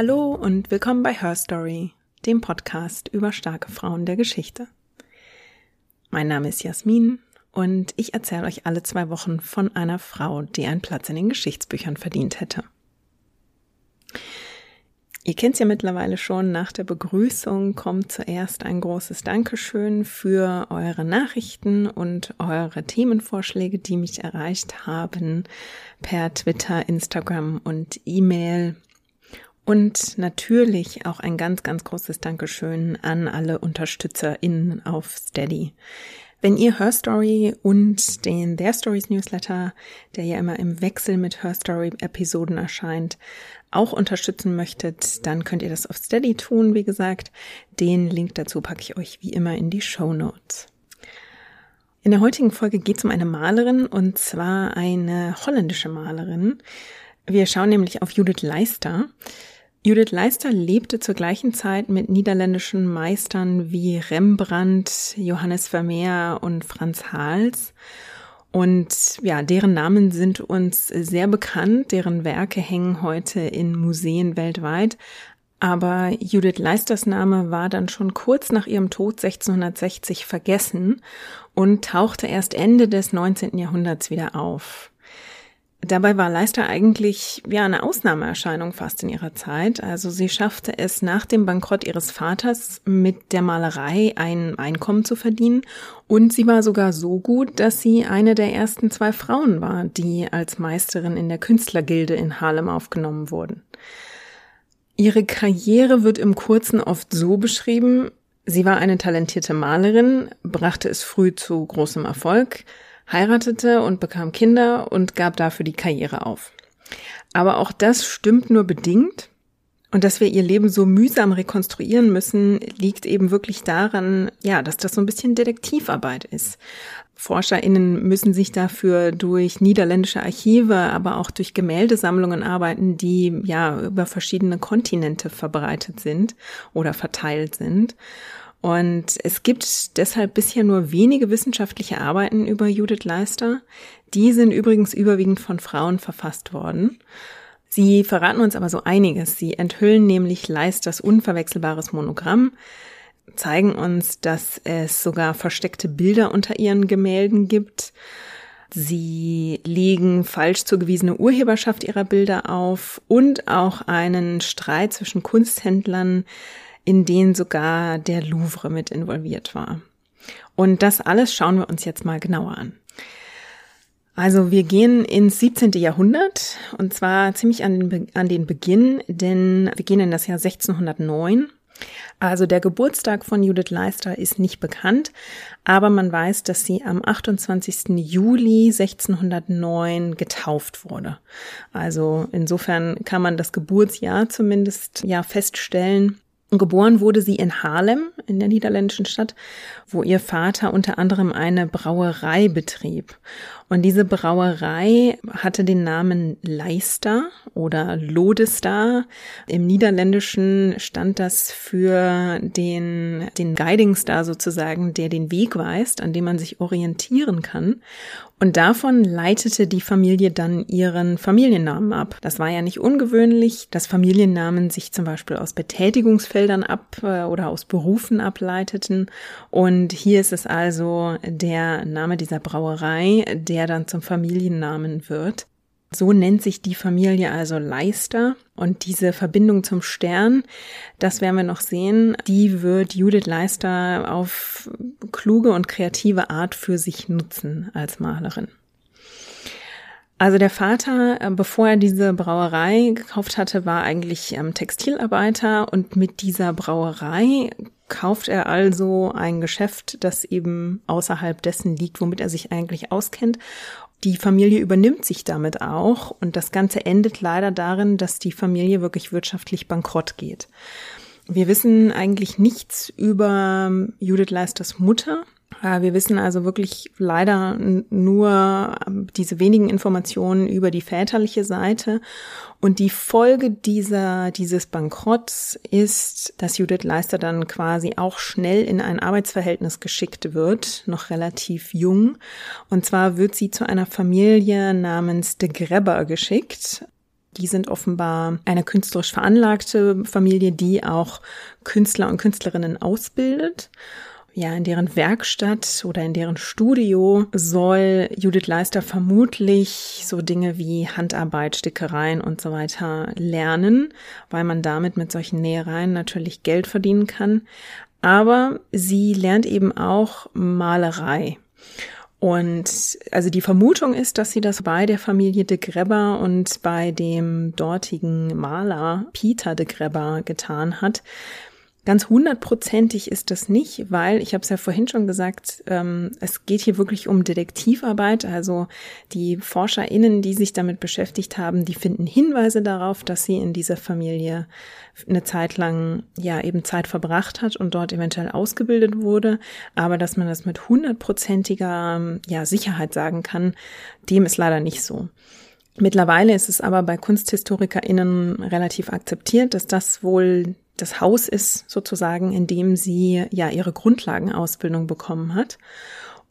Hallo und willkommen bei Her Story, dem Podcast über starke Frauen der Geschichte. Mein Name ist Jasmin und ich erzähle euch alle zwei Wochen von einer Frau, die einen Platz in den Geschichtsbüchern verdient hätte. Ihr kennt es ja mittlerweile schon, nach der Begrüßung kommt zuerst ein großes Dankeschön für eure Nachrichten und eure Themenvorschläge, die mich erreicht haben per Twitter, Instagram und E-Mail. Und natürlich auch ein ganz, ganz großes Dankeschön an alle UnterstützerInnen auf Steady. Wenn ihr Her Story und den Their Stories Newsletter, der ja immer im Wechsel mit Her Story Episoden erscheint, auch unterstützen möchtet, dann könnt ihr das auf Steady tun, wie gesagt. Den Link dazu packe ich euch wie immer in die Show Notes. In der heutigen Folge geht es um eine Malerin und zwar eine holländische Malerin. Wir schauen nämlich auf Judith Leister. Judith Leister lebte zur gleichen Zeit mit niederländischen Meistern wie Rembrandt, Johannes Vermeer und Franz Hals. Und ja, deren Namen sind uns sehr bekannt, deren Werke hängen heute in Museen weltweit. Aber Judith Leisters Name war dann schon kurz nach ihrem Tod 1660 vergessen und tauchte erst Ende des 19. Jahrhunderts wieder auf. Dabei war Leister eigentlich ja eine Ausnahmeerscheinung fast in ihrer Zeit. Also sie schaffte es nach dem Bankrott ihres Vaters mit der Malerei ein Einkommen zu verdienen und sie war sogar so gut, dass sie eine der ersten zwei Frauen war, die als Meisterin in der Künstlergilde in Harlem aufgenommen wurden. Ihre Karriere wird im Kurzen oft so beschrieben, sie war eine talentierte Malerin, brachte es früh zu großem Erfolg, heiratete und bekam Kinder und gab dafür die Karriere auf. Aber auch das stimmt nur bedingt. Und dass wir ihr Leben so mühsam rekonstruieren müssen, liegt eben wirklich daran, ja, dass das so ein bisschen Detektivarbeit ist. ForscherInnen müssen sich dafür durch niederländische Archive, aber auch durch Gemäldesammlungen arbeiten, die ja über verschiedene Kontinente verbreitet sind oder verteilt sind. Und es gibt deshalb bisher nur wenige wissenschaftliche Arbeiten über Judith Leister. Die sind übrigens überwiegend von Frauen verfasst worden. Sie verraten uns aber so einiges. Sie enthüllen nämlich Leisters unverwechselbares Monogramm, zeigen uns, dass es sogar versteckte Bilder unter ihren Gemälden gibt. Sie legen falsch zugewiesene Urheberschaft ihrer Bilder auf und auch einen Streit zwischen Kunsthändlern, in denen sogar der Louvre mit involviert war. Und das alles schauen wir uns jetzt mal genauer an. Also wir gehen ins 17. Jahrhundert und zwar ziemlich an den, an den Beginn, denn wir gehen in das Jahr 1609. Also der Geburtstag von Judith Leister ist nicht bekannt, aber man weiß, dass sie am 28. Juli 1609 getauft wurde. Also insofern kann man das Geburtsjahr zumindest ja feststellen. Geboren wurde sie in Haarlem, in der niederländischen Stadt, wo ihr Vater unter anderem eine Brauerei betrieb. Und diese Brauerei hatte den Namen Leister oder Lodestar. Im Niederländischen stand das für den, den Guiding Star sozusagen, der den Weg weist, an dem man sich orientieren kann. Und davon leitete die Familie dann ihren Familiennamen ab. Das war ja nicht ungewöhnlich, dass Familiennamen sich zum Beispiel aus Betätigungsfeldern ab äh, oder aus Berufen ableiteten. Und hier ist es also der Name dieser Brauerei, der dann zum Familiennamen wird. So nennt sich die Familie also Leister und diese Verbindung zum Stern, das werden wir noch sehen, die wird Judith Leister auf kluge und kreative Art für sich nutzen als Malerin. Also der Vater, äh, bevor er diese Brauerei gekauft hatte, war eigentlich ähm, Textilarbeiter und mit dieser Brauerei kauft er also ein Geschäft, das eben außerhalb dessen liegt, womit er sich eigentlich auskennt die Familie übernimmt sich damit auch und das Ganze endet leider darin, dass die Familie wirklich wirtschaftlich bankrott geht. Wir wissen eigentlich nichts über Judith Leisters Mutter. Äh, wir wissen also wirklich leider nur ähm, diese wenigen Informationen über die väterliche Seite. Und die Folge dieser, dieses Bankrotts ist, dass Judith Leister dann quasi auch schnell in ein Arbeitsverhältnis geschickt wird, noch relativ jung. Und zwar wird sie zu einer Familie namens de Grebber geschickt. Die sind offenbar eine künstlerisch veranlagte Familie, die auch Künstler und Künstlerinnen ausbildet. Ja, in deren Werkstatt oder in deren Studio soll Judith Leister vermutlich so Dinge wie Handarbeit, Stickereien und so weiter lernen, weil man damit mit solchen Nähereien natürlich Geld verdienen kann. Aber sie lernt eben auch Malerei. Und also die Vermutung ist, dass sie das bei der Familie de Grebber und bei dem dortigen Maler Peter de Grebber getan hat. Ganz hundertprozentig ist das nicht, weil ich habe es ja vorhin schon gesagt, ähm, es geht hier wirklich um Detektivarbeit. Also die ForscherInnen, die sich damit beschäftigt haben, die finden Hinweise darauf, dass sie in dieser Familie eine Zeit lang ja eben Zeit verbracht hat und dort eventuell ausgebildet wurde. Aber dass man das mit hundertprozentiger ja, Sicherheit sagen kann, dem ist leider nicht so. Mittlerweile ist es aber bei KunsthistorikerInnen relativ akzeptiert, dass das wohl das Haus ist sozusagen, in dem sie ja ihre Grundlagenausbildung bekommen hat.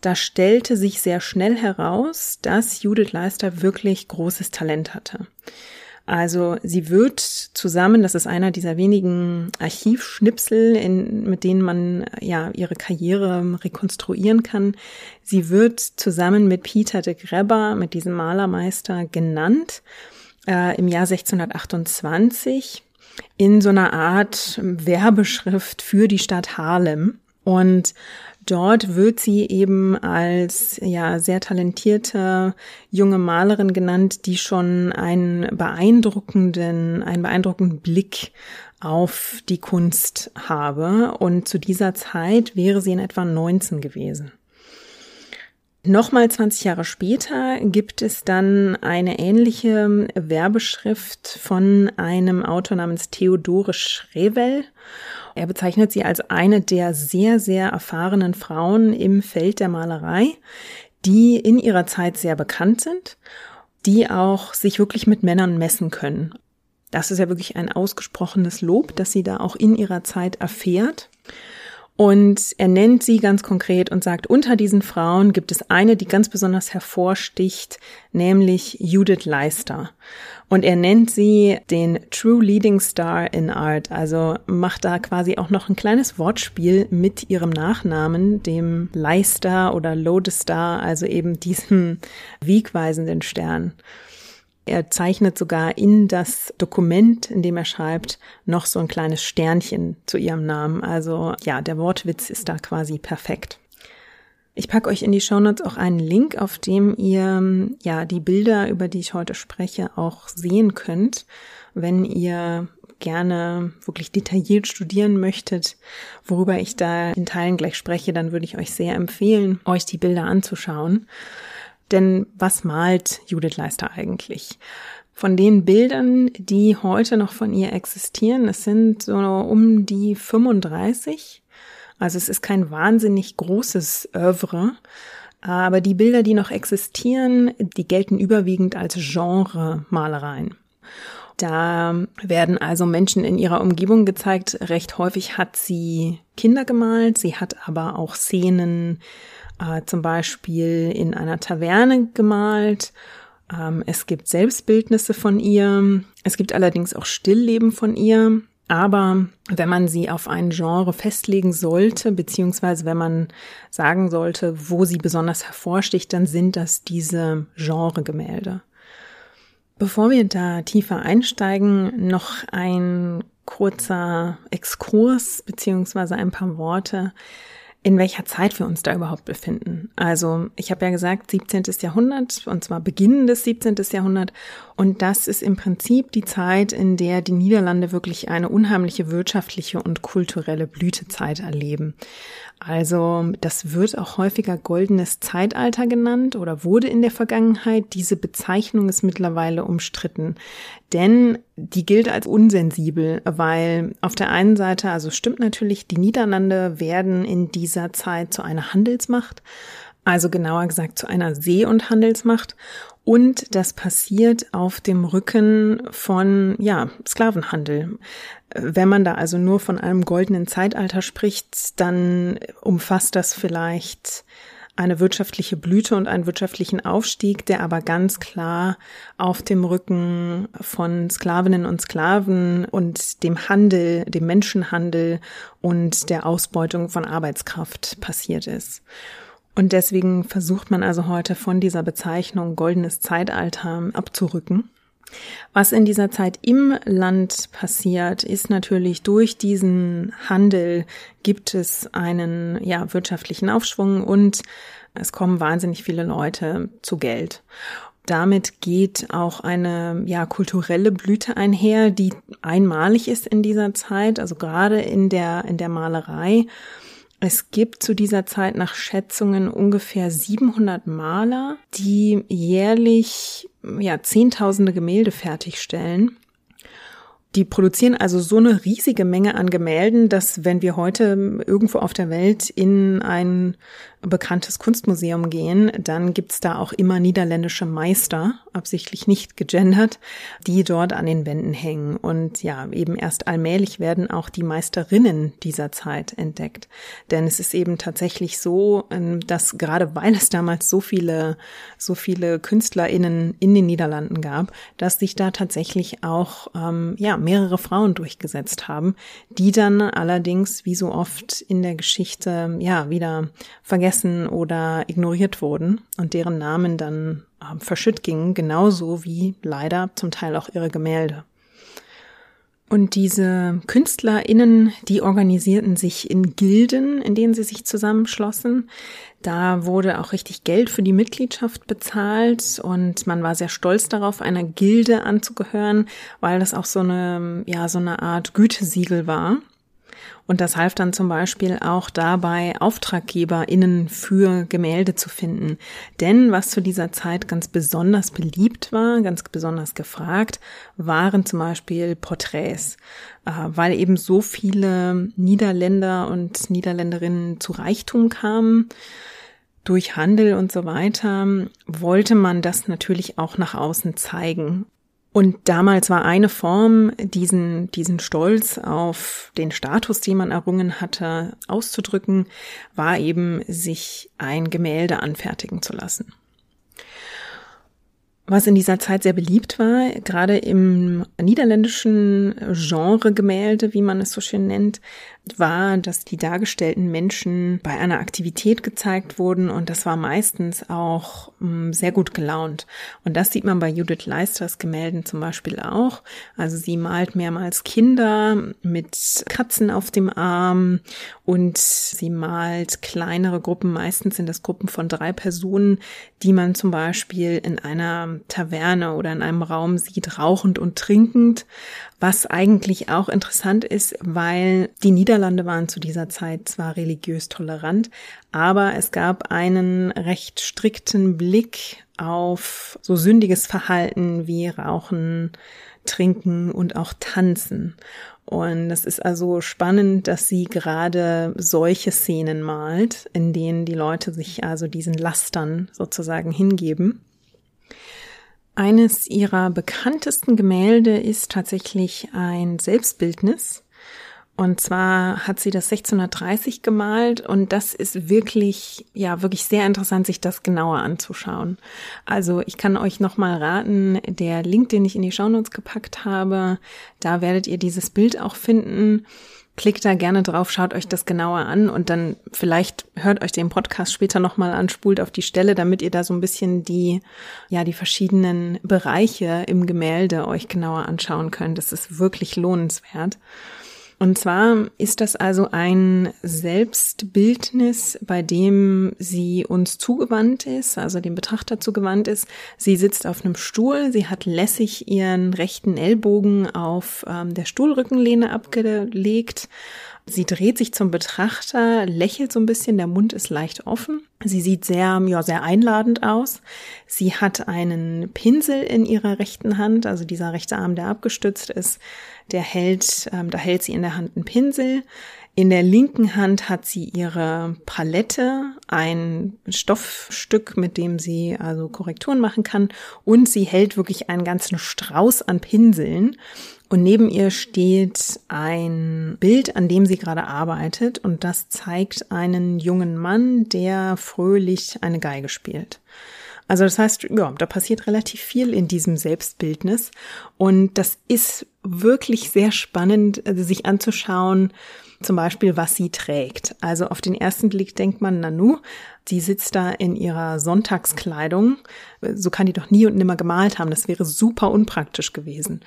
Da stellte sich sehr schnell heraus, dass Judith Leister wirklich großes Talent hatte. Also sie wird zusammen, das ist einer dieser wenigen Archivschnipsel, in, mit denen man ja ihre Karriere rekonstruieren kann. Sie wird zusammen mit Peter de Grebber, mit diesem Malermeister, genannt äh, im Jahr 1628 in so einer Art Werbeschrift für die Stadt Harlem. Und dort wird sie eben als ja sehr talentierte junge Malerin genannt, die schon einen beeindruckenden, einen beeindruckenden Blick auf die Kunst habe. Und zu dieser Zeit wäre sie in etwa 19 gewesen. Nochmal 20 Jahre später gibt es dann eine ähnliche Werbeschrift von einem Autor namens Theodore Schrevel. Er bezeichnet sie als eine der sehr, sehr erfahrenen Frauen im Feld der Malerei, die in ihrer Zeit sehr bekannt sind, die auch sich wirklich mit Männern messen können. Das ist ja wirklich ein ausgesprochenes Lob, dass sie da auch in ihrer Zeit erfährt. Und er nennt sie ganz konkret und sagt, unter diesen Frauen gibt es eine, die ganz besonders hervorsticht, nämlich Judith Leister. Und er nennt sie den True Leading Star in Art, also macht da quasi auch noch ein kleines Wortspiel mit ihrem Nachnamen, dem Leister oder Lodestar, also eben diesem wegweisenden Stern. Er zeichnet sogar in das Dokument, in dem er schreibt, noch so ein kleines Sternchen zu ihrem Namen. Also ja, der Wortwitz ist da quasi perfekt. Ich packe euch in die Shownotes auch einen Link, auf dem ihr ja die Bilder, über die ich heute spreche, auch sehen könnt, wenn ihr gerne wirklich detailliert studieren möchtet, worüber ich da in Teilen gleich spreche, dann würde ich euch sehr empfehlen, euch die Bilder anzuschauen. Denn was malt Judith Leister eigentlich? Von den Bildern, die heute noch von ihr existieren, es sind so um die 35. Also es ist kein wahnsinnig großes Oeuvre. Aber die Bilder, die noch existieren, die gelten überwiegend als Genre-Malereien. Da werden also Menschen in ihrer Umgebung gezeigt. Recht häufig hat sie Kinder gemalt. Sie hat aber auch Szenen äh, zum Beispiel in einer Taverne gemalt. Ähm, es gibt Selbstbildnisse von ihr. Es gibt allerdings auch Stillleben von ihr. Aber wenn man sie auf ein Genre festlegen sollte, beziehungsweise wenn man sagen sollte, wo sie besonders hervorsticht, dann sind das diese Genregemälde. Bevor wir da tiefer einsteigen, noch ein kurzer Exkurs beziehungsweise ein paar Worte in welcher Zeit wir uns da überhaupt befinden. Also ich habe ja gesagt 17. Jahrhundert und zwar Beginn des 17. Jahrhundert und das ist im Prinzip die Zeit, in der die Niederlande wirklich eine unheimliche wirtschaftliche und kulturelle Blütezeit erleben. Also das wird auch häufiger goldenes Zeitalter genannt oder wurde in der Vergangenheit. Diese Bezeichnung ist mittlerweile umstritten, denn die gilt als unsensibel, weil auf der einen Seite, also stimmt natürlich, die Niederlande werden in dieser Zeit zu einer Handelsmacht, also genauer gesagt zu einer See- und Handelsmacht. Und das passiert auf dem Rücken von, ja, Sklavenhandel. Wenn man da also nur von einem goldenen Zeitalter spricht, dann umfasst das vielleicht eine wirtschaftliche Blüte und einen wirtschaftlichen Aufstieg, der aber ganz klar auf dem Rücken von Sklavinnen und Sklaven und dem Handel, dem Menschenhandel und der Ausbeutung von Arbeitskraft passiert ist. Und deswegen versucht man also heute von dieser Bezeichnung goldenes Zeitalter abzurücken. Was in dieser Zeit im Land passiert, ist natürlich durch diesen Handel gibt es einen ja, wirtschaftlichen Aufschwung und es kommen wahnsinnig viele Leute zu Geld. Damit geht auch eine ja kulturelle Blüte einher, die einmalig ist in dieser Zeit, also gerade in der in der Malerei. Es gibt zu dieser Zeit nach Schätzungen ungefähr 700 Maler, die jährlich ja zehntausende Gemälde fertigstellen. Die produzieren also so eine riesige Menge an Gemälden, dass wenn wir heute irgendwo auf der Welt in ein bekanntes Kunstmuseum gehen, dann gibt's da auch immer niederländische Meister, absichtlich nicht gegendert, die dort an den Wänden hängen. Und ja, eben erst allmählich werden auch die Meisterinnen dieser Zeit entdeckt. Denn es ist eben tatsächlich so, ähm, dass gerade weil es damals so viele, so viele KünstlerInnen in den Niederlanden gab, dass sich da tatsächlich auch, ähm, ja, mehrere Frauen durchgesetzt haben, die dann allerdings, wie so oft in der Geschichte, ja, wieder vergessen vergessen oder ignoriert wurden und deren Namen dann äh, verschütt gingen, genauso wie leider zum Teil auch ihre Gemälde. Und diese KünstlerInnen, die organisierten sich in Gilden, in denen sie sich zusammenschlossen. Da wurde auch richtig Geld für die Mitgliedschaft bezahlt und man war sehr stolz darauf, einer Gilde anzugehören, weil das auch so eine, ja, so eine Art Gütesiegel war. Und das half dann zum Beispiel auch dabei, AuftraggeberInnen für Gemälde zu finden. Denn was zu dieser Zeit ganz besonders beliebt war, ganz besonders gefragt, waren zum Beispiel Porträts. Äh, weil eben so viele Niederländer und Niederländerinnen zu Reichtum kamen, durch Handel und so weiter, wollte man das natürlich auch nach außen zeigen. Und damals war eine Form, diesen, diesen Stolz auf den Status, den man errungen hatte, auszudrücken, war eben, sich ein Gemälde anfertigen zu lassen. Was in dieser Zeit sehr beliebt war, gerade im niederländischen Genre Gemälde, wie man es so schön nennt, war, dass die dargestellten Menschen bei einer Aktivität gezeigt wurden und das war meistens auch mh, mm, sehr gut gelaunt. Und das sieht man bei Judith Leisters Gemälden zum Beispiel auch. Also sie malt mehrmals Kinder mit Katzen auf dem Arm und sie malt kleinere Gruppen. Meistens sind das Gruppen von drei Personen, die man zum Beispiel in einer Taverne oder in einem Raum sieht, rauchend und trinkend was eigentlich auch interessant ist, weil die Niederlande waren zu dieser Zeit zwar religiös tolerant, aber es gab einen recht strikten Blick auf so sündiges Verhalten wie Rauchen, Trinken und auch Tanzen. Und es ist also spannend, dass sie gerade solche Szenen malt, in denen die Leute sich also diesen Lastern sozusagen hingeben. Eines ihrer bekanntesten Gemälde ist tatsächlich ein Selbstbildnis. Und zwar hat sie das 1630 gemalt und das ist wirklich, ja, wirklich sehr interessant, sich das genauer anzuschauen. Also ich kann euch nochmal raten, der Link, den ich in die Shownotes gepackt habe, da werdet ihr dieses Bild auch finden. Klickt da gerne drauf, schaut euch das genauer an und dann vielleicht hört euch den Podcast später nochmal an, spult auf die Stelle, damit ihr da so ein bisschen die, ja, die verschiedenen Bereiche im Gemälde euch genauer anschauen könnt. Das ist wirklich lohnenswert. Und zwar ist das also ein Selbstbildnis, bei dem sie uns zugewandt ist, also dem Betrachter zugewandt ist. Sie sitzt auf einem Stuhl, sie hat lässig ihren rechten Ellbogen auf ähm, der Stuhlrückenlehne abgelegt. Sie dreht sich zum Betrachter, lächelt so ein bisschen, der Mund ist leicht offen. Sie sieht sehr, ja, sehr einladend aus. Sie hat einen Pinsel in ihrer rechten Hand, also dieser rechte Arm, der abgestützt ist der hält, ähm, da hält sie in der Hand einen Pinsel. In der linken Hand hat sie ihre Palette, ein Stoffstück, mit dem sie also Korrekturen machen kann. Und sie hält wirklich einen ganzen Strauß an Pinseln. Und neben ihr steht ein Bild, an dem sie gerade arbeitet. Und das zeigt einen jungen Mann, der fröhlich eine Geige spielt. Also das heißt, ja, da passiert relativ viel in diesem Selbstbildnis. Und das ist wirklich sehr spannend, also sich anzuschauen, zum Beispiel, was sie trägt. Also auf den ersten Blick denkt man, Nanu, die sitzt da in ihrer Sonntagskleidung. So kann die doch nie und nimmer gemalt haben. Das wäre super unpraktisch gewesen.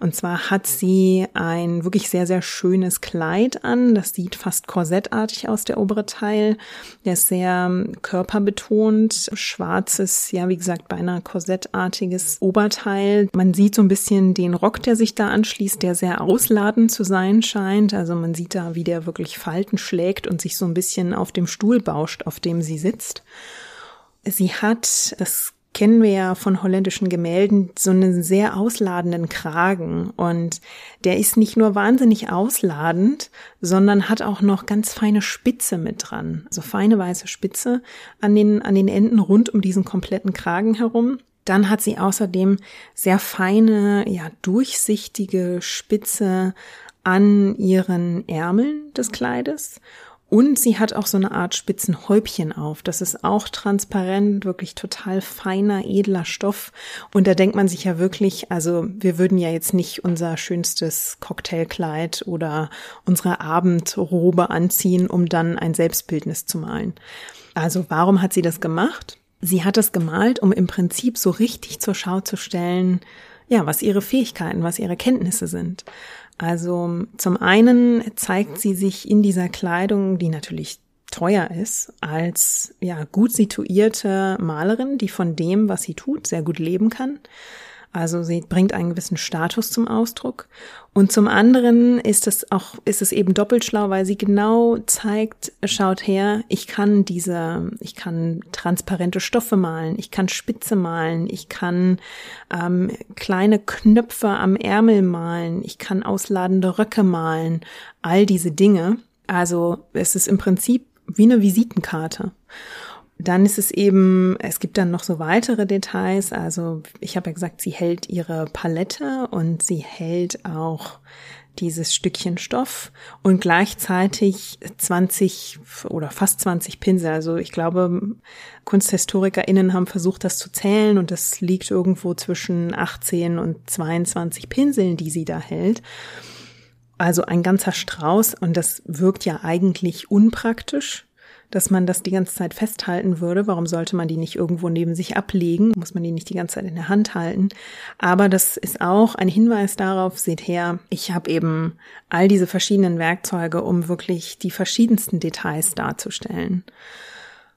Und zwar hat sie ein wirklich sehr, sehr schönes Kleid an. Das sieht fast korsettartig aus, der obere Teil. Der ist sehr körperbetont. Schwarzes, ja, wie gesagt, beinahe korsettartiges Oberteil. Man sieht so ein bisschen den Rock, der sich da anschließt, der sehr ausladend zu sein scheint. Also man sieht da, wie der wirklich Falten schlägt und sich so ein bisschen auf dem Stuhl bauscht, auf dem sie sitzt. Sie hat, das kennen wir ja von holländischen Gemälden, so einen sehr ausladenden Kragen. Und der ist nicht nur wahnsinnig ausladend, sondern hat auch noch ganz feine Spitze mit dran. Also feine weiße Spitze an den, an den Enden rund um diesen kompletten Kragen herum. Dann hat sie außerdem sehr feine, ja, durchsichtige Spitze an ihren Ärmeln des Kleides und sie hat auch so eine Art Spitzenhäubchen auf. Das ist auch transparent, wirklich total feiner, edler Stoff. Und da denkt man sich ja wirklich, also wir würden ja jetzt nicht unser schönstes Cocktailkleid oder unsere Abendrobe anziehen, um dann ein Selbstbildnis zu malen. Also warum hat sie das gemacht? Sie hat es gemalt, um im Prinzip so richtig zur Schau zu stellen, ja, was ihre Fähigkeiten, was ihre Kenntnisse sind. Also zum einen zeigt sie sich in dieser Kleidung, die natürlich teuer ist, als ja gut situierte Malerin, die von dem, was sie tut, sehr gut leben kann. Also sie bringt einen gewissen Status zum Ausdruck. Und zum anderen ist es auch, ist es eben doppelt schlau, weil sie genau zeigt, schaut her, ich kann diese, ich kann transparente Stoffe malen, ich kann Spitze malen, ich kann ähm, kleine Knöpfe am Ärmel malen, ich kann ausladende Röcke malen, all diese Dinge. Also es ist im Prinzip wie eine Visitenkarte. Dann ist es eben, es gibt dann noch so weitere Details. Also ich habe ja gesagt, sie hält ihre Palette und sie hält auch dieses Stückchen Stoff und gleichzeitig 20 oder fast 20 Pinsel. Also ich glaube, KunsthistorikerInnen haben versucht, das zu zählen und das liegt irgendwo zwischen 18 und 22 Pinseln, die sie da hält. Also ein ganzer Strauß und das wirkt ja eigentlich unpraktisch dass man das die ganze Zeit festhalten würde. Warum sollte man die nicht irgendwo neben sich ablegen? Muss man die nicht die ganze Zeit in der Hand halten? Aber das ist auch ein Hinweis darauf, seht her, ich habe eben all diese verschiedenen Werkzeuge, um wirklich die verschiedensten Details darzustellen.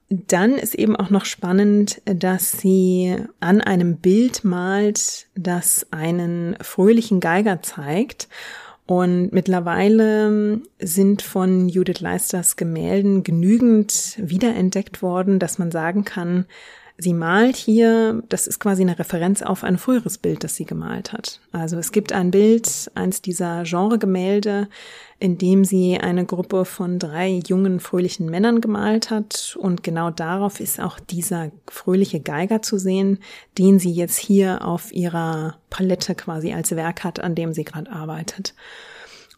Dann ist eben auch noch spannend, dass sie an einem Bild malt, das einen fröhlichen Geiger zeigt und mittlerweile sind von Judith Leisters Gemälden genügend wiederentdeckt worden, dass man sagen kann, sie malt hier, das ist quasi eine Referenz auf ein früheres Bild, das sie gemalt hat. Also es gibt ein Bild, eins dieser Genregemälde, in dem sie eine Gruppe von drei jungen, fröhlichen Männern gemalt hat. Und genau darauf ist auch dieser fröhliche Geiger zu sehen, den sie jetzt hier auf ihrer Palette quasi als Werk hat, an dem sie gerade arbeitet.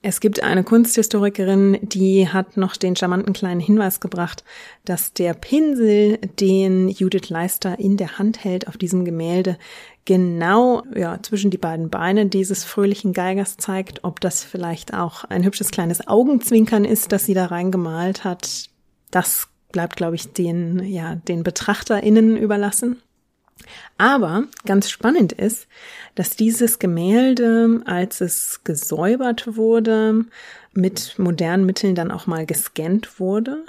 Es gibt eine Kunsthistorikerin, die hat noch den charmanten kleinen Hinweis gebracht, dass der Pinsel, den Judith Leister in der Hand hält auf diesem Gemälde, genau ja, zwischen die beiden Beine dieses fröhlichen Geigers zeigt. Ob das vielleicht auch ein hübsches kleines Augenzwinkern ist, das sie da reingemalt hat, das bleibt, glaube ich, den, ja, den BetrachterInnen überlassen. Aber ganz spannend ist, dass dieses Gemälde, als es gesäubert wurde, mit modernen Mitteln dann auch mal gescannt wurde.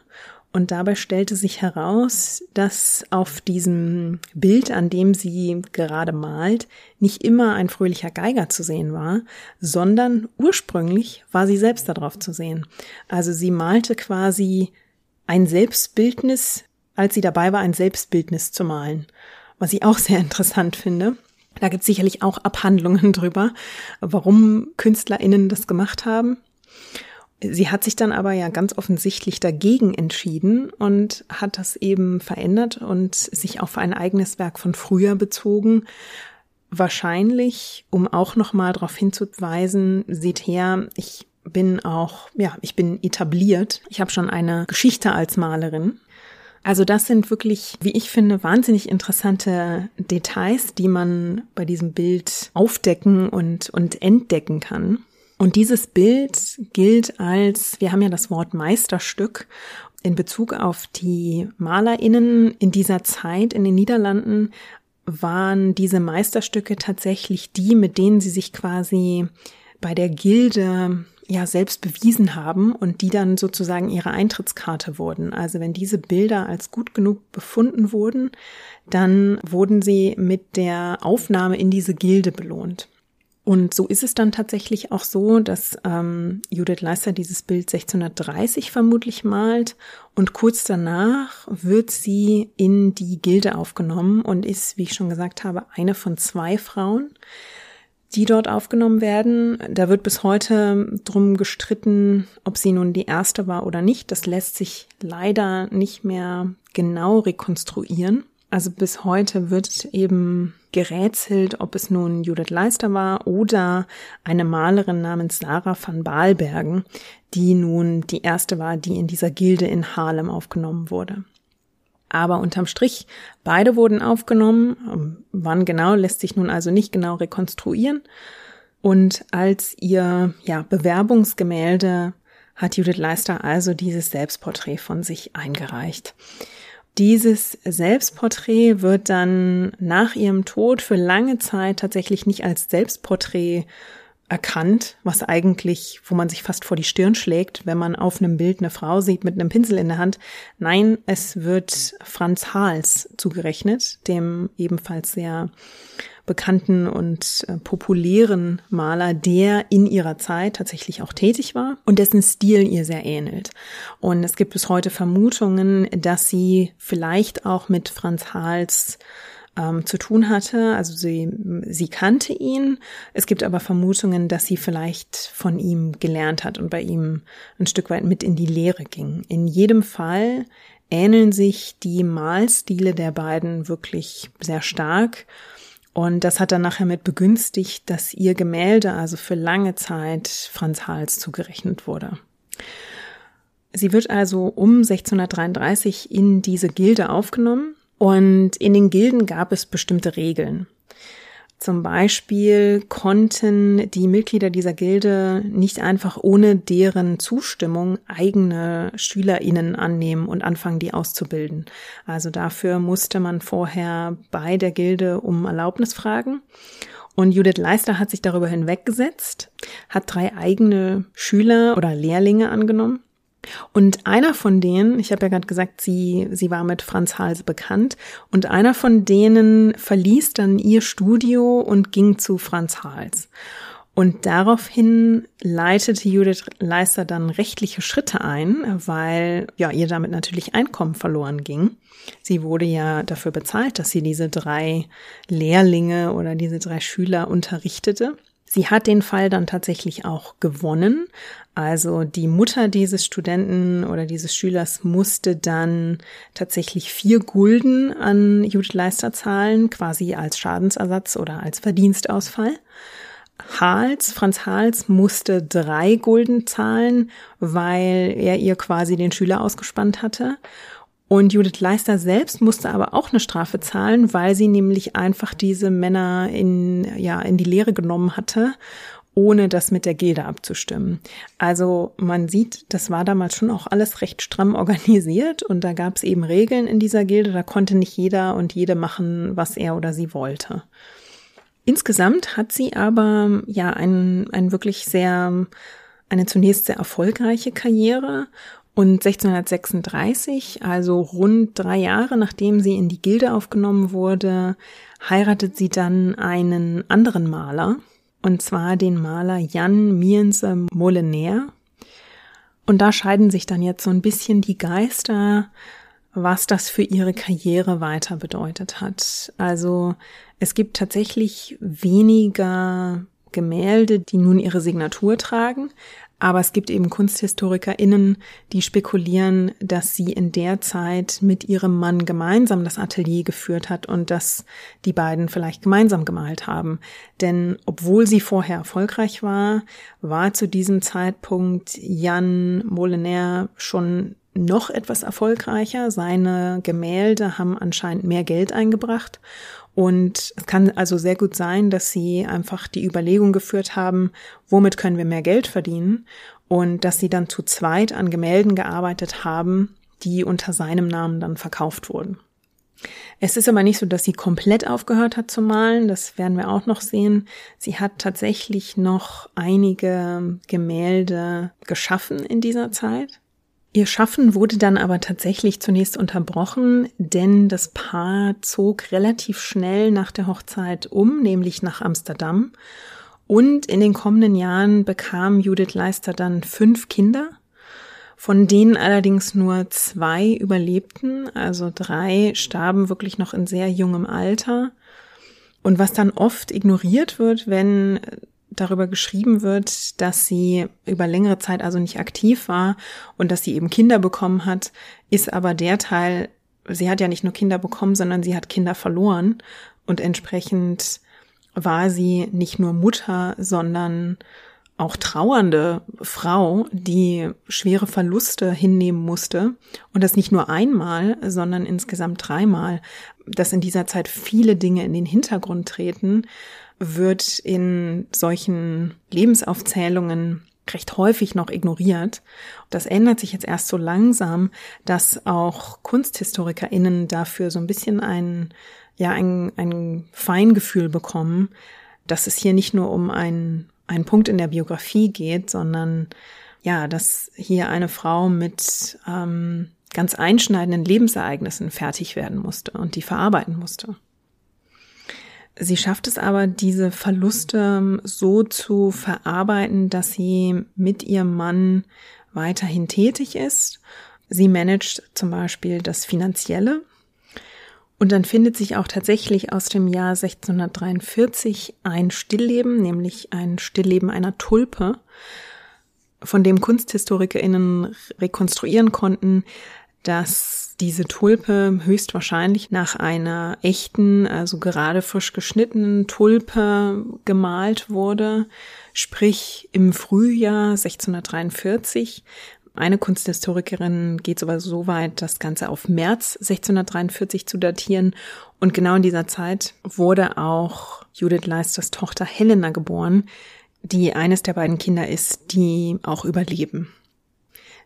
Und dabei stellte sich heraus, dass auf diesem Bild, an dem sie gerade malt, nicht immer ein fröhlicher Geiger zu sehen war, sondern ursprünglich war sie selbst darauf zu sehen. Also sie malte quasi ein Selbstbildnis, als sie dabei war, ein Selbstbildnis zu malen was ich auch sehr interessant finde. Da gibt es sicherlich auch Abhandlungen drüber, warum KünstlerInnen das gemacht haben. Sie hat sich dann aber ja ganz offensichtlich dagegen entschieden und hat das eben verändert und sich auf ein eigenes Werk von früher bezogen, wahrscheinlich, um auch nochmal darauf hinzuweisen, seht her, ich bin auch, ja, ich bin etabliert. Ich habe schon eine Geschichte als Malerin. Also das sind wirklich, wie ich finde, wahnsinnig interessante Details, die man bei diesem Bild aufdecken und, und entdecken kann. Und dieses Bild gilt als, wir haben ja das Wort Meisterstück in Bezug auf die Malerinnen in dieser Zeit in den Niederlanden waren diese Meisterstücke tatsächlich die, mit denen sie sich quasi bei der Gilde ja selbst bewiesen haben und die dann sozusagen ihre Eintrittskarte wurden. Also wenn diese Bilder als gut genug befunden wurden, dann wurden sie mit der Aufnahme in diese Gilde belohnt. Und so ist es dann tatsächlich auch so, dass ähm, Judith Leister dieses Bild 1630 vermutlich malt und kurz danach wird sie in die Gilde aufgenommen und ist, wie ich schon gesagt habe, eine von zwei Frauen, die dort aufgenommen werden. Da wird bis heute drum gestritten, ob sie nun die erste war oder nicht. Das lässt sich leider nicht mehr genau rekonstruieren. Also bis heute wird eben gerätselt, ob es nun Judith Leister war oder eine Malerin namens Sarah van Baalbergen, die nun die erste war, die in dieser Gilde in Harlem aufgenommen wurde. Aber unterm Strich, beide wurden aufgenommen. Wann genau lässt sich nun also nicht genau rekonstruieren. Und als ihr ja, Bewerbungsgemälde hat Judith Leister also dieses Selbstporträt von sich eingereicht. Dieses Selbstporträt wird dann nach ihrem Tod für lange Zeit tatsächlich nicht als Selbstporträt erkannt, was eigentlich, wo man sich fast vor die Stirn schlägt, wenn man auf einem Bild eine Frau sieht mit einem Pinsel in der Hand. Nein, es wird Franz Hals zugerechnet, dem ebenfalls sehr bekannten und äh, populären Maler, der in ihrer Zeit tatsächlich auch tätig war und dessen Stil ihr sehr ähnelt. Und es gibt bis heute Vermutungen, dass sie vielleicht auch mit Franz Hals ähm, zu tun hatte. Also sie, sie kannte ihn. Es gibt aber Vermutungen, dass sie vielleicht von ihm gelernt hat und bei ihm ein Stück weit mit in die Lehre ging. In jedem Fall ähneln sich die Malstile der beiden wirklich sehr stark. Und das hat dann nachher mit begünstigt, dass ihr Gemälde also für lange Zeit Franz Hals zugerechnet wurde. Sie wird also um 1633 in diese Gilde aufgenommen und in den Gilden gab es bestimmte Regeln. Zum Beispiel konnten die Mitglieder dieser Gilde nicht einfach ohne deren Zustimmung eigene SchülerInnen annehmen und anfangen, die auszubilden. Also dafür musste man vorher bei der Gilde um Erlaubnis fragen. Und Judith Leister hat sich darüber hinweggesetzt, hat drei eigene Schüler oder Lehrlinge angenommen und einer von denen, ich habe ja gerade gesagt, sie, sie war mit Franz Hals bekannt, und einer von denen verließ dann ihr Studio und ging zu Franz Hals. Und daraufhin leitete Judith Leister dann rechtliche Schritte ein, weil ja ihr damit natürlich Einkommen verloren ging. Sie wurde ja dafür bezahlt, dass sie diese drei Lehrlinge oder diese drei Schüler unterrichtete. Sie hat den Fall dann tatsächlich auch gewonnen. Also die Mutter dieses Studenten oder dieses Schülers musste dann tatsächlich vier Gulden an Judith Leister zahlen, quasi als Schadensersatz oder als Verdienstausfall. Hals, Franz Hals musste drei Gulden zahlen, weil er ihr quasi den Schüler ausgespannt hatte. Und Judith Leister selbst musste aber auch eine Strafe zahlen, weil sie nämlich einfach diese Männer in, ja, in die Lehre genommen hatte, ohne das mit der Gilde abzustimmen. Also man sieht, das war damals schon auch alles recht stramm organisiert und da gab es eben Regeln in dieser Gilde, da konnte nicht jeder und jede machen, was er oder sie wollte. Insgesamt hat sie aber ja ein, ein wirklich sehr, eine zunächst sehr erfolgreiche Karriere und 1636, also rund drei Jahre nachdem sie in die Gilde aufgenommen wurde, heiratet sie dann einen anderen Maler, und zwar den Maler Jan Miense Molenaer. Und da scheiden sich dann jetzt so ein bisschen die Geister, was das für ihre Karriere weiter bedeutet hat. Also es gibt tatsächlich weniger Gemälde, die nun ihre Signatur tragen. Aber es gibt eben KunsthistorikerInnen, die spekulieren, dass sie in der Zeit mit ihrem Mann gemeinsam das Atelier geführt hat und dass die beiden vielleicht gemeinsam gemalt haben. Denn obwohl sie vorher erfolgreich war, war zu diesem Zeitpunkt Jan Moliner schon noch etwas erfolgreicher. Seine Gemälde haben anscheinend mehr Geld eingebracht. Und es kann also sehr gut sein, dass sie einfach die Überlegung geführt haben, womit können wir mehr Geld verdienen? Und dass sie dann zu zweit an Gemälden gearbeitet haben, die unter seinem Namen dann verkauft wurden. Es ist aber nicht so, dass sie komplett aufgehört hat zu malen. Das werden wir auch noch sehen. Sie hat tatsächlich noch einige Gemälde geschaffen in dieser Zeit. Ihr Schaffen wurde dann aber tatsächlich zunächst unterbrochen, denn das Paar zog relativ schnell nach der Hochzeit um, nämlich nach Amsterdam. Und in den kommenden Jahren bekam Judith Leister dann fünf Kinder, von denen allerdings nur zwei überlebten, also drei starben wirklich noch in sehr jungem Alter. Und was dann oft ignoriert wird, wenn darüber geschrieben wird, dass sie über längere Zeit also nicht aktiv war und dass sie eben Kinder bekommen hat, ist aber der Teil, sie hat ja nicht nur Kinder bekommen, sondern sie hat Kinder verloren und entsprechend war sie nicht nur Mutter, sondern auch trauernde Frau, die schwere Verluste hinnehmen musste. Und das nicht nur einmal, sondern insgesamt dreimal, dass in dieser Zeit viele Dinge in den Hintergrund treten wird in solchen Lebensaufzählungen recht häufig noch ignoriert. Das ändert sich jetzt erst so langsam, dass auch KunsthistorikerInnen dafür so ein bisschen ein, ja, ein, ein Feingefühl bekommen, dass es hier nicht nur um einen, einen Punkt in der Biografie geht, sondern ja, dass hier eine Frau mit ähm, ganz einschneidenden Lebensereignissen fertig werden musste und die verarbeiten musste. Sie schafft es aber, diese Verluste ähm, so zu verarbeiten, dass sie mit ihrem Mann weiterhin tätig ist. Sie managt zum Beispiel das Finanzielle. Und dann findet sich auch tatsächlich aus dem Jahr 1643 ein Stillleben, nämlich ein Stillleben einer Tulpe, von dem KunsthistorikerInnen rekonstruieren konnten, dass diese Tulpe höchstwahrscheinlich nach einer echten, also gerade frisch geschnittenen Tulpe gemalt wurde, sprich im Frühjahr 1643. Eine Kunsthistorikerin geht sogar so weit, das Ganze auf März 1643 zu datieren. Und genau in dieser Zeit wurde auch Judith Leisters Tochter Helena geboren, die eines der beiden Kinder ist, die auch überleben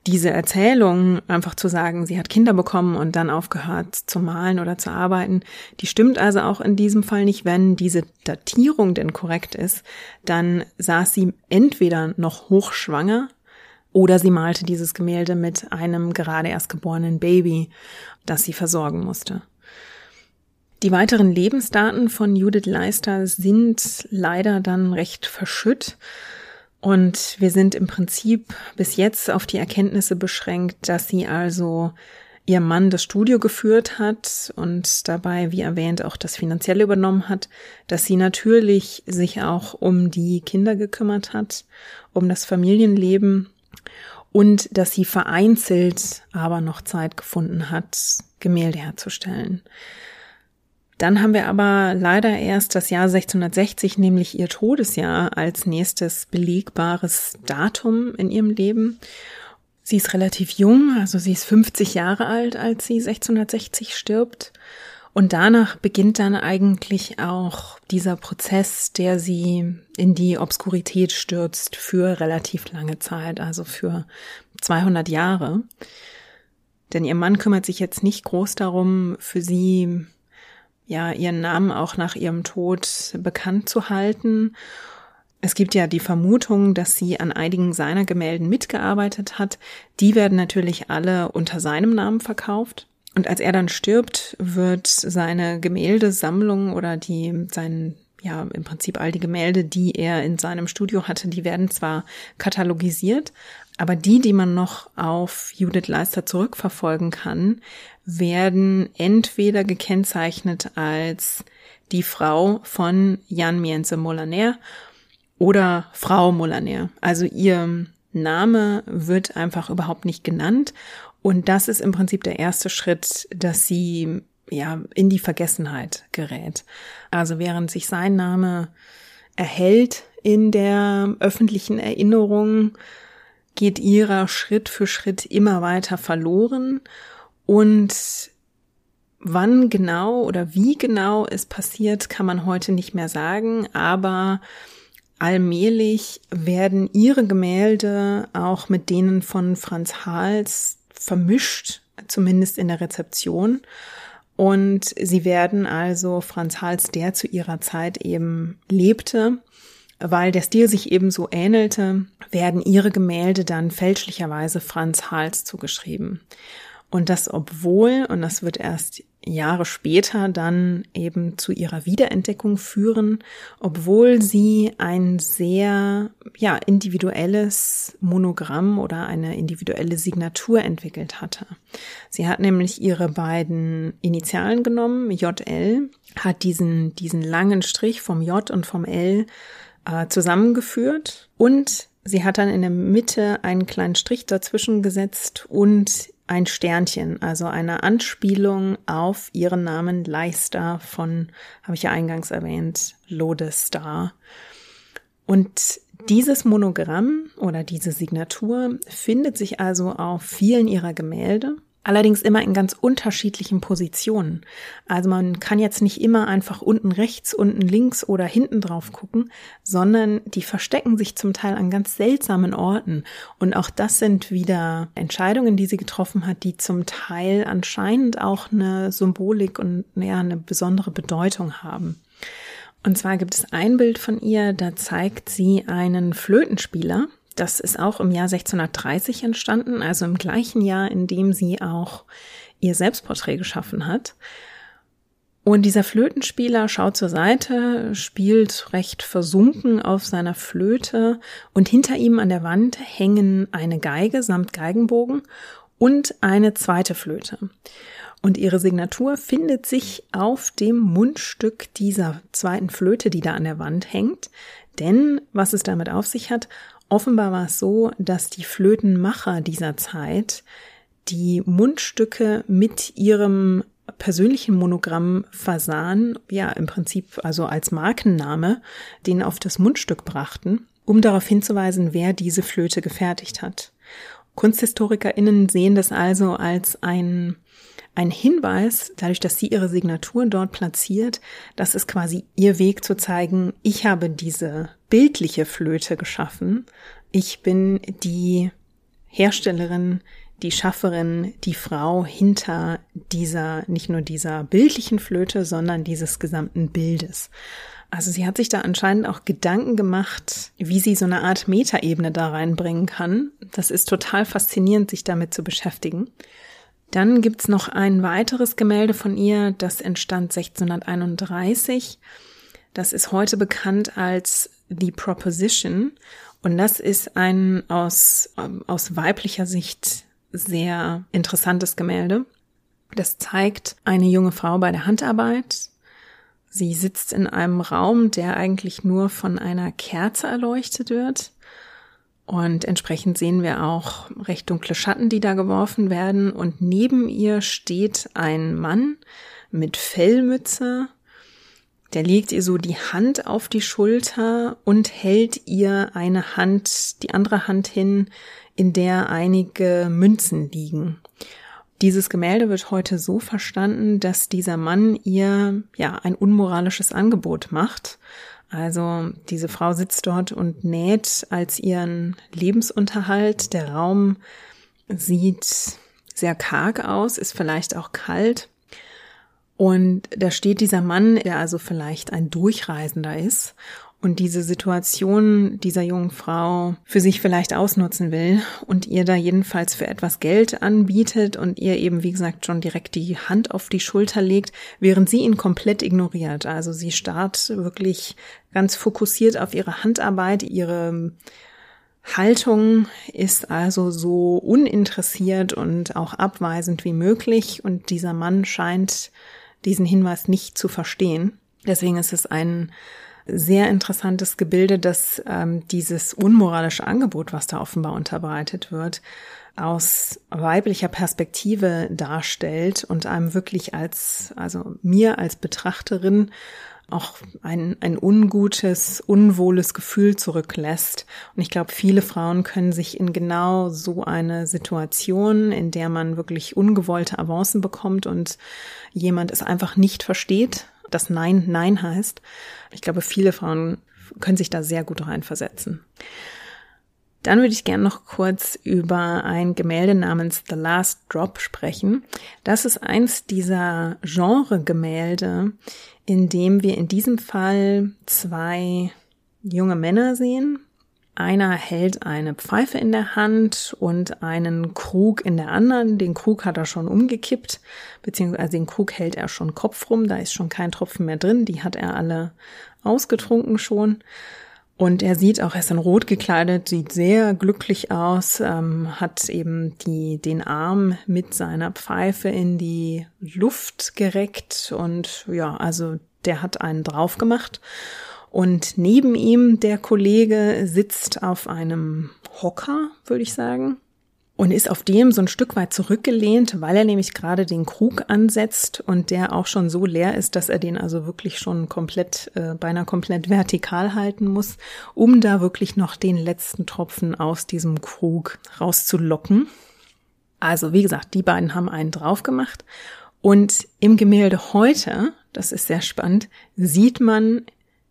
diese Erzählung, einfach zu sagen, sie hat Kinder bekommen und dann aufgehört zu malen oder zu arbeiten, die stimmt also auch in diesem Fall nicht. Wenn diese Datierung denn korrekt ist, dann saß sie entweder noch hochschwanger oder sie malte dieses Gemälde mit einem gerade erst geborenen Baby, das sie versorgen musste. Die weiteren Lebensdaten von Judith Leister sind leider dann recht verschütt. Und wir sind im Prinzip bis jetzt auf die Erkenntnisse beschränkt, dass sie also ihr Mann das Studio geführt hat und dabei, wie erwähnt, auch das Finanzielle übernommen hat, dass sie natürlich sich auch um die Kinder gekümmert hat, um das Familienleben und dass sie vereinzelt aber noch Zeit gefunden hat, Gemälde herzustellen. Dann haben wir aber leider erst das Jahr 1660, nämlich ihr Todesjahr, als nächstes belegbares Datum in ihrem Leben. Sie ist relativ jung, also sie ist 50 Jahre alt, als sie 1660 stirbt. Und danach beginnt dann eigentlich auch dieser Prozess, der sie in die Obskurität stürzt für relativ lange Zeit, also für 200 Jahre. Denn ihr Mann kümmert sich jetzt nicht groß darum, für sie ja, ihren Namen auch nach ihrem Tod bekannt zu halten. Es gibt ja die Vermutung, dass sie an einigen seiner Gemälden mitgearbeitet hat. Die werden natürlich alle unter seinem Namen verkauft. Und als er dann stirbt, wird seine Gemäldesammlung oder die, sein, ja, im Prinzip all die Gemälde, die er in seinem Studio hatte, die werden zwar katalogisiert, aber die, die man noch auf Judith Leister zurückverfolgen kann, werden entweder gekennzeichnet als die Frau von Jan Mienze Molaner oder Frau Molaner. Also ihr Name wird einfach überhaupt nicht genannt. Und das ist im Prinzip der erste Schritt, dass sie ja in die Vergessenheit gerät. Also während sich sein Name erhält in der öffentlichen Erinnerung, geht ihrer Schritt für Schritt immer weiter verloren und wann genau oder wie genau es passiert, kann man heute nicht mehr sagen, aber allmählich werden ihre Gemälde auch mit denen von Franz Hals vermischt, zumindest in der Rezeption. Und sie werden also Franz Hals, der zu ihrer Zeit eben lebte, weil der Stil sich eben so ähnelte, werden ihre Gemälde dann fälschlicherweise Franz Hals zugeschrieben. Und das obwohl, und das wird erst Jahre später dann eben zu ihrer Wiederentdeckung führen, obwohl sie ein sehr, ja, individuelles Monogramm oder eine individuelle Signatur entwickelt hatte. Sie hat nämlich ihre beiden Initialen genommen, JL, hat diesen, diesen langen Strich vom J und vom L äh, zusammengeführt und sie hat dann in der Mitte einen kleinen Strich dazwischen gesetzt und ein Sternchen, also eine Anspielung auf ihren Namen Leicester von, habe ich ja eingangs erwähnt, Lodestar. Und dieses Monogramm oder diese Signatur findet sich also auf vielen ihrer Gemälde allerdings immer in ganz unterschiedlichen Positionen. Also man kann jetzt nicht immer einfach unten rechts, unten links oder hinten drauf gucken, sondern die verstecken sich zum Teil an ganz seltsamen Orten. Und auch das sind wieder Entscheidungen, die sie getroffen hat, die zum Teil anscheinend auch eine Symbolik und ja, eine besondere Bedeutung haben. Und zwar gibt es ein Bild von ihr, da zeigt sie einen Flötenspieler, das ist auch im Jahr 1630 entstanden, also im gleichen Jahr, in dem sie auch ihr Selbstporträt geschaffen hat. Und dieser Flötenspieler schaut zur Seite, spielt recht versunken auf seiner Flöte und hinter ihm an der Wand hängen eine Geige samt Geigenbogen und eine zweite Flöte. Und ihre Signatur findet sich auf dem Mundstück dieser zweiten Flöte, die da an der Wand hängt. Denn was es damit auf sich hat, Offenbar war es so, dass die Flötenmacher dieser Zeit die Mundstücke mit ihrem persönlichen Monogramm versahen, ja im Prinzip also als Markenname, den auf das Mundstück brachten, um darauf hinzuweisen, wer diese Flöte gefertigt hat. KunsthistorikerInnen sehen das also als ein ein Hinweis, dadurch, dass sie ihre Signaturen dort platziert, das ist quasi ihr Weg zu zeigen, ich habe diese bildliche Flöte geschaffen. Ich bin die Herstellerin, die Schafferin, die Frau hinter dieser, nicht nur dieser bildlichen Flöte, sondern dieses gesamten Bildes. Also sie hat sich da anscheinend auch Gedanken gemacht, wie sie so eine Art Metaebene da reinbringen kann. Das ist total faszinierend, sich damit zu beschäftigen. Dann gibt's noch ein weiteres Gemälde von ihr, das entstand 1631. Das ist heute bekannt als The Proposition und das ist ein aus, aus weiblicher Sicht sehr interessantes Gemälde. Das zeigt eine junge Frau bei der Handarbeit. Sie sitzt in einem Raum, der eigentlich nur von einer Kerze erleuchtet wird. Und entsprechend sehen wir auch recht dunkle Schatten, die da geworfen werden. Und neben ihr steht ein Mann mit Fellmütze. Der legt ihr so die Hand auf die Schulter und hält ihr eine Hand, die andere Hand hin, in der einige Münzen liegen. Dieses Gemälde wird heute so verstanden, dass dieser Mann ihr ja ein unmoralisches Angebot macht also diese Frau sitzt dort und näht als ihren Lebensunterhalt. Der Raum sieht sehr karg aus, ist vielleicht auch kalt. Und da steht dieser Mann, der also vielleicht ein Durchreisender ist und diese Situation dieser jungen Frau für sich vielleicht ausnutzen will und ihr da jedenfalls für etwas Geld anbietet und ihr eben, wie gesagt, schon direkt die Hand auf die Schulter legt, während sie ihn komplett ignoriert. Also sie starrt wirklich ganz fokussiert auf ihre Handarbeit, ihre Haltung ist also so uninteressiert und auch abweisend wie möglich und dieser Mann scheint diesen Hinweis nicht zu verstehen. Deswegen ist es ein sehr interessantes Gebilde, dass ähm, dieses unmoralische Angebot, was da offenbar unterbreitet wird, aus weiblicher Perspektive darstellt und einem wirklich als, also mir als Betrachterin auch ein, ein ungutes, unwohles Gefühl zurücklässt. Und ich glaube, viele Frauen können sich in genau so eine Situation, in der man wirklich ungewollte Avancen bekommt und jemand es einfach nicht versteht, dass Nein Nein heißt. Ich glaube, viele Frauen können sich da sehr gut reinversetzen. Dann würde ich gerne noch kurz über ein Gemälde namens The Last Drop sprechen. Das ist eins dieser Genre-Gemälde, in dem wir in diesem Fall zwei junge Männer sehen. Einer hält eine Pfeife in der Hand und einen Krug in der anderen. Den Krug hat er schon umgekippt, beziehungsweise den Krug hält er schon Kopf rum. Da ist schon kein Tropfen mehr drin. Die hat er alle ausgetrunken schon. Und er sieht auch, er ist in Rot gekleidet, sieht sehr glücklich aus, ähm, hat eben die, den Arm mit seiner Pfeife in die Luft gereckt und ja, also der hat einen drauf gemacht. Und neben ihm der Kollege sitzt auf einem Hocker, würde ich sagen und ist auf dem so ein Stück weit zurückgelehnt, weil er nämlich gerade den Krug ansetzt und der auch schon so leer ist, dass er den also wirklich schon komplett, äh, beinahe komplett vertikal halten muss, um da wirklich noch den letzten Tropfen aus diesem Krug rauszulocken. Also wie gesagt, die beiden haben einen drauf gemacht und im Gemälde heute, das ist sehr spannend, sieht man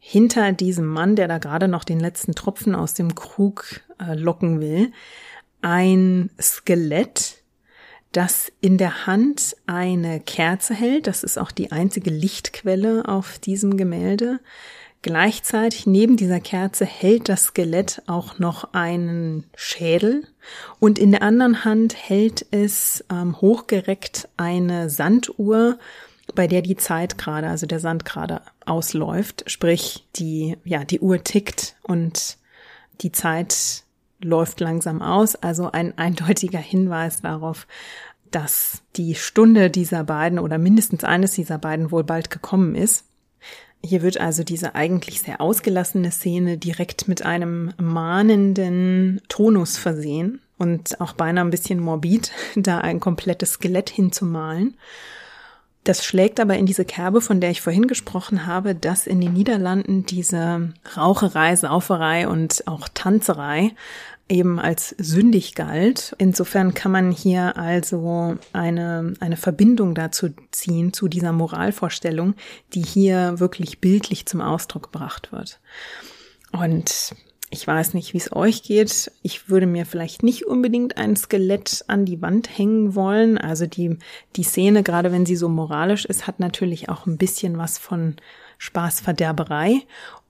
hinter diesem Mann, der da gerade noch den letzten Tropfen aus dem Krug äh, locken will, ein Skelett, das in der Hand eine Kerze hält. Das ist auch die einzige Lichtquelle auf diesem Gemälde. Gleichzeitig neben dieser Kerze hält das Skelett auch noch einen Schädel und in der anderen Hand hält es ähm, hochgereckt eine Sanduhr, bei der die Zeit gerade, also der Sand gerade ausläuft, sprich die, ja, die Uhr tickt und die Zeit läuft langsam aus. Also ein eindeutiger Hinweis darauf, dass die Stunde dieser beiden oder mindestens eines dieser beiden wohl bald gekommen ist. Hier wird also diese eigentlich sehr ausgelassene Szene direkt mit einem mahnenden Tonus versehen und auch beinahe ein bisschen morbid, da ein komplettes Skelett hinzumalen. Das schlägt aber in diese Kerbe, von der ich vorhin gesprochen habe, dass in den Niederlanden diese Raucherei, Sauferei und auch Tanzerei eben als sündig galt. Insofern kann man hier also eine, eine Verbindung dazu ziehen, zu dieser Moralvorstellung, die hier wirklich bildlich zum Ausdruck gebracht wird. Und ich weiß nicht, wie es euch geht. Ich würde mir vielleicht nicht unbedingt ein Skelett an die Wand hängen wollen. Also die, die Szene, gerade wenn sie so moralisch ist, hat natürlich auch ein bisschen was von Spaßverderberei.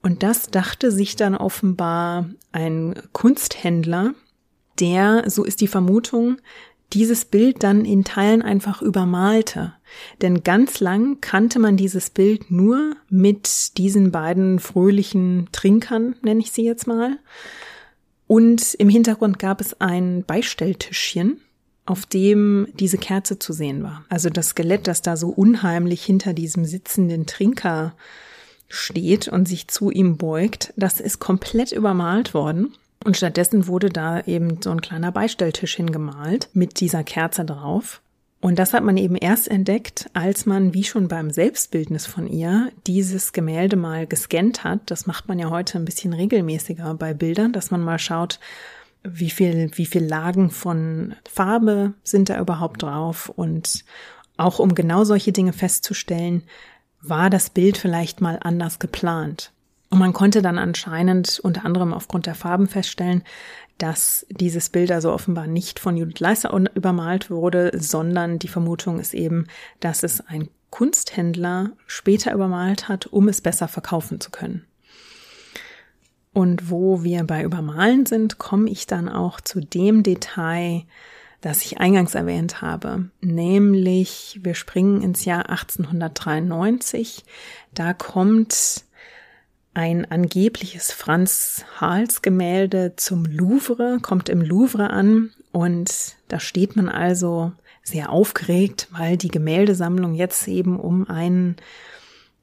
Und das dachte sich dann offenbar ein Kunsthändler, der, so ist die Vermutung, dieses Bild dann in Teilen einfach übermalte. Denn ganz lang kannte man dieses Bild nur mit diesen beiden fröhlichen Trinkern, nenne ich sie jetzt mal. Und im Hintergrund gab es ein Beistelltischchen, auf dem diese Kerze zu sehen war. Also das Skelett, das da so unheimlich hinter diesem sitzenden Trinker steht und sich zu ihm beugt, das ist komplett übermalt worden. Und stattdessen wurde da eben so ein kleiner Beistelltisch hingemalt mit dieser Kerze drauf. Und das hat man eben erst entdeckt, als man, wie schon beim Selbstbildnis von ihr, dieses Gemälde mal gescannt hat. Das macht man ja heute ein bisschen regelmäßiger bei Bildern, dass man mal schaut, wie viel, wie viel Lagen von Farbe sind da überhaupt drauf und auch um genau solche Dinge festzustellen, war das Bild vielleicht mal anders geplant. Und man konnte dann anscheinend unter anderem aufgrund der Farben feststellen, dass dieses Bild also offenbar nicht von Judith Leister übermalt wurde, sondern die Vermutung ist eben, dass es ein Kunsthändler später übermalt hat, um es besser verkaufen zu können. Und wo wir bei Übermalen sind, komme ich dann auch zu dem Detail, das ich eingangs erwähnt habe, nämlich wir springen ins Jahr 1893. Da kommt ein angebliches Franz Hals Gemälde zum Louvre, kommt im Louvre an und da steht man also sehr aufgeregt, weil die Gemäldesammlung jetzt eben um einen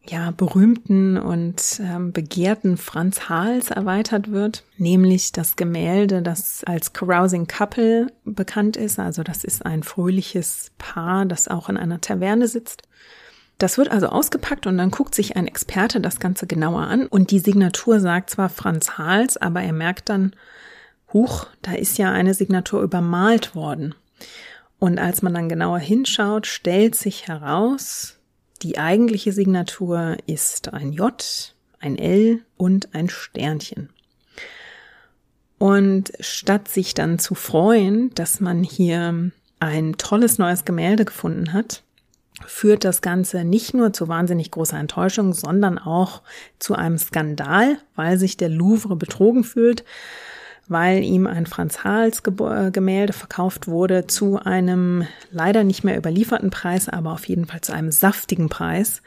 ja, berühmten und ähm, begehrten Franz Hals erweitert wird, nämlich das Gemälde, das als Carousing Couple bekannt ist. Also das ist ein fröhliches Paar, das auch in einer Taverne sitzt. Das wird also ausgepackt und dann guckt sich ein Experte das Ganze genauer an und die Signatur sagt zwar Franz Hals, aber er merkt dann, huch, da ist ja eine Signatur übermalt worden. Und als man dann genauer hinschaut, stellt sich heraus, die eigentliche Signatur ist ein J, ein L und ein Sternchen. Und statt sich dann zu freuen, dass man hier ein tolles neues Gemälde gefunden hat, führt das Ganze nicht nur zu wahnsinnig großer Enttäuschung, sondern auch zu einem Skandal, weil sich der Louvre betrogen fühlt, weil ihm ein Franz Hals äh, Gemälde verkauft wurde zu einem leider nicht mehr überlieferten Preis, aber auf jeden Fall zu einem saftigen Preis.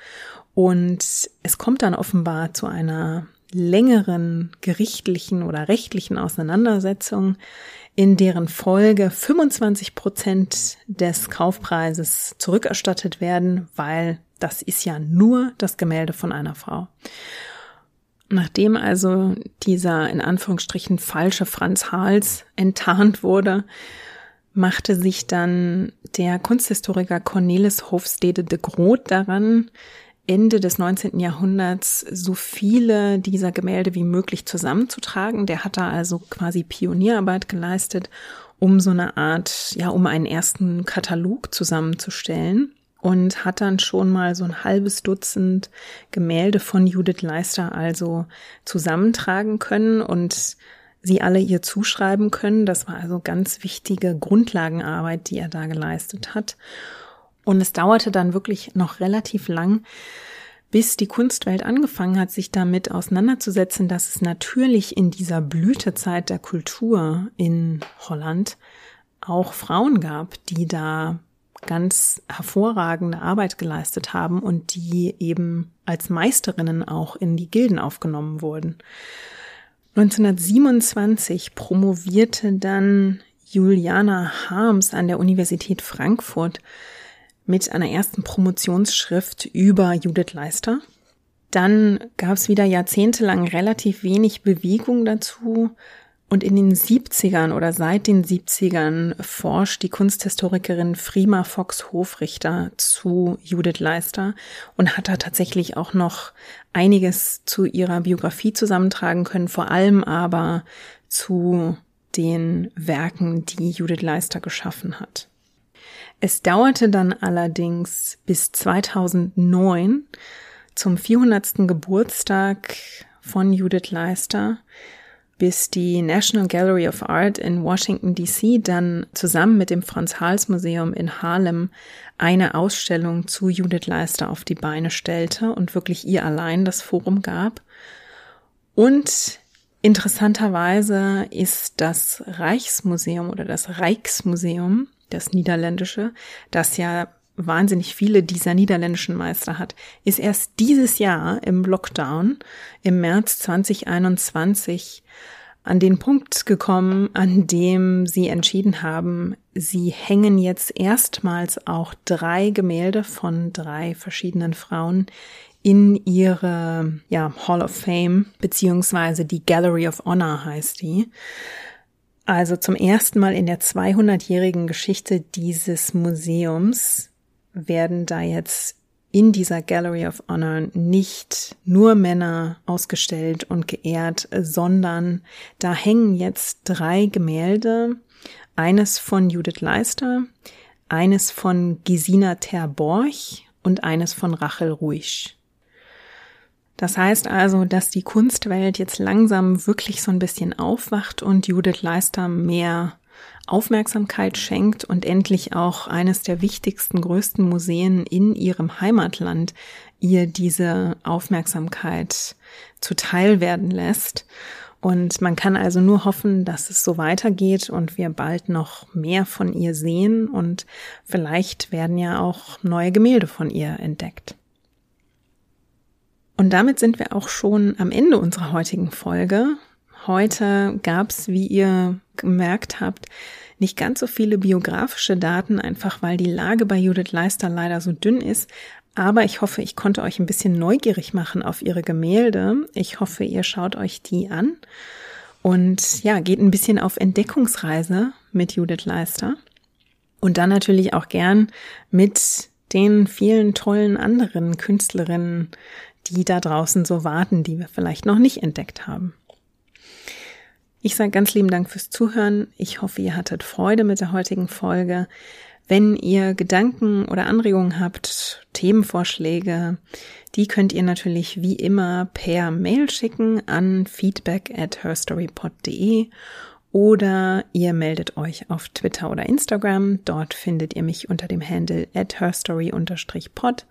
Und es kommt dann offenbar zu einer längeren gerichtlichen oder rechtlichen Auseinandersetzung, in deren Folge 25 Prozent des Kaufpreises zurückerstattet werden, weil das ist ja nur das Gemälde von einer Frau. Nachdem also dieser in Anführungsstrichen falsche Franz Hals enttarnt wurde, machte sich dann der Kunsthistoriker Cornelis Hofstede de Groot daran, Ende des 19. Jahrhunderts so viele dieser Gemälde wie möglich zusammenzutragen. Der hat da also quasi Pionierarbeit geleistet, um so eine Art, ja, um einen ersten Katalog zusammenzustellen und hat dann schon mal so ein halbes Dutzend Gemälde von Judith Leister also zusammentragen können und sie alle ihr zuschreiben können. Das war also ganz wichtige Grundlagenarbeit, die er da geleistet hat. Und es dauerte dann wirklich noch relativ lang, bis die Kunstwelt angefangen hat, sich damit auseinanderzusetzen, dass es natürlich in dieser Blütezeit der Kultur in Holland auch Frauen gab, die da ganz hervorragende Arbeit geleistet haben und die eben als Meisterinnen auch in die Gilden aufgenommen wurden. 1927 promovierte dann Juliana Harms an der Universität Frankfurt mit einer ersten Promotionsschrift über Judith Leister. Dann gab es wieder jahrzehntelang relativ wenig Bewegung dazu. Und in den 70ern oder seit den 70ern forscht die Kunsthistorikerin Frima Fox Hofrichter zu Judith Leister und hat da tatsächlich auch noch einiges zu ihrer Biografie zusammentragen können, vor allem aber zu den Werken, die Judith Leister geschaffen hat. Es dauerte dann allerdings bis 2009 zum 400. Geburtstag von Judith Leister, bis die National Gallery of Art in Washington DC dann zusammen mit dem Franz Hals Museum in Harlem eine Ausstellung zu Judith Leister auf die Beine stellte und wirklich ihr allein das Forum gab. Und interessanterweise ist das Reichsmuseum oder das Rijksmuseum, das niederländische, das ja wahnsinnig viele dieser niederländischen Meister hat, ist erst dieses Jahr im Lockdown im März 2021 an den Punkt gekommen, an dem sie entschieden haben, sie hängen jetzt erstmals auch drei Gemälde von drei verschiedenen Frauen in ihre ja, Hall of Fame, beziehungsweise die Gallery of Honor heißt die. Also zum ersten Mal in der 200-jährigen Geschichte dieses Museums werden da jetzt in dieser Gallery of Honor nicht nur Männer ausgestellt und geehrt, sondern da hängen jetzt drei Gemälde. Eines von Judith Leister, eines von Gesina Terborch und eines von Rachel Ruisch. Das heißt also, dass die Kunstwelt jetzt langsam wirklich so ein bisschen aufwacht und Judith Leister mehr Aufmerksamkeit schenkt und endlich auch eines der wichtigsten, größten Museen in ihrem Heimatland ihr diese Aufmerksamkeit zuteil werden lässt. Und man kann also nur hoffen, dass es so weitergeht und wir bald noch mehr von ihr sehen und vielleicht werden ja auch neue Gemälde von ihr entdeckt. Und damit sind wir auch schon am Ende unserer heutigen Folge. Heute gab es, wie ihr gemerkt habt, nicht ganz so viele biografische Daten, einfach weil die Lage bei Judith Leister leider so dünn ist. Aber ich hoffe, ich konnte euch ein bisschen neugierig machen auf ihre Gemälde. Ich hoffe, ihr schaut euch die an und ja, geht ein bisschen auf Entdeckungsreise mit Judith Leister. Und dann natürlich auch gern mit den vielen tollen anderen Künstlerinnen, die da draußen so warten, die wir vielleicht noch nicht entdeckt haben. Ich sage ganz lieben Dank fürs Zuhören. Ich hoffe, ihr hattet Freude mit der heutigen Folge. Wenn ihr Gedanken oder Anregungen habt, Themenvorschläge, die könnt ihr natürlich wie immer per Mail schicken an feedback at herstorypod.de oder ihr meldet euch auf Twitter oder Instagram. Dort findet ihr mich unter dem Handle at herstory-pod.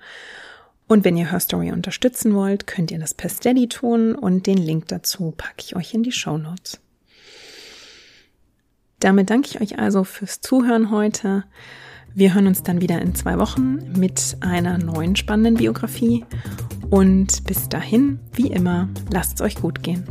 Und wenn ihr Herstory unterstützen wollt, könnt ihr das per Steady tun und den Link dazu packe ich euch in die Show Notes. Damit danke ich euch also fürs Zuhören heute. Wir hören uns dann wieder in zwei Wochen mit einer neuen spannenden Biografie. Und bis dahin, wie immer, lasst es euch gut gehen.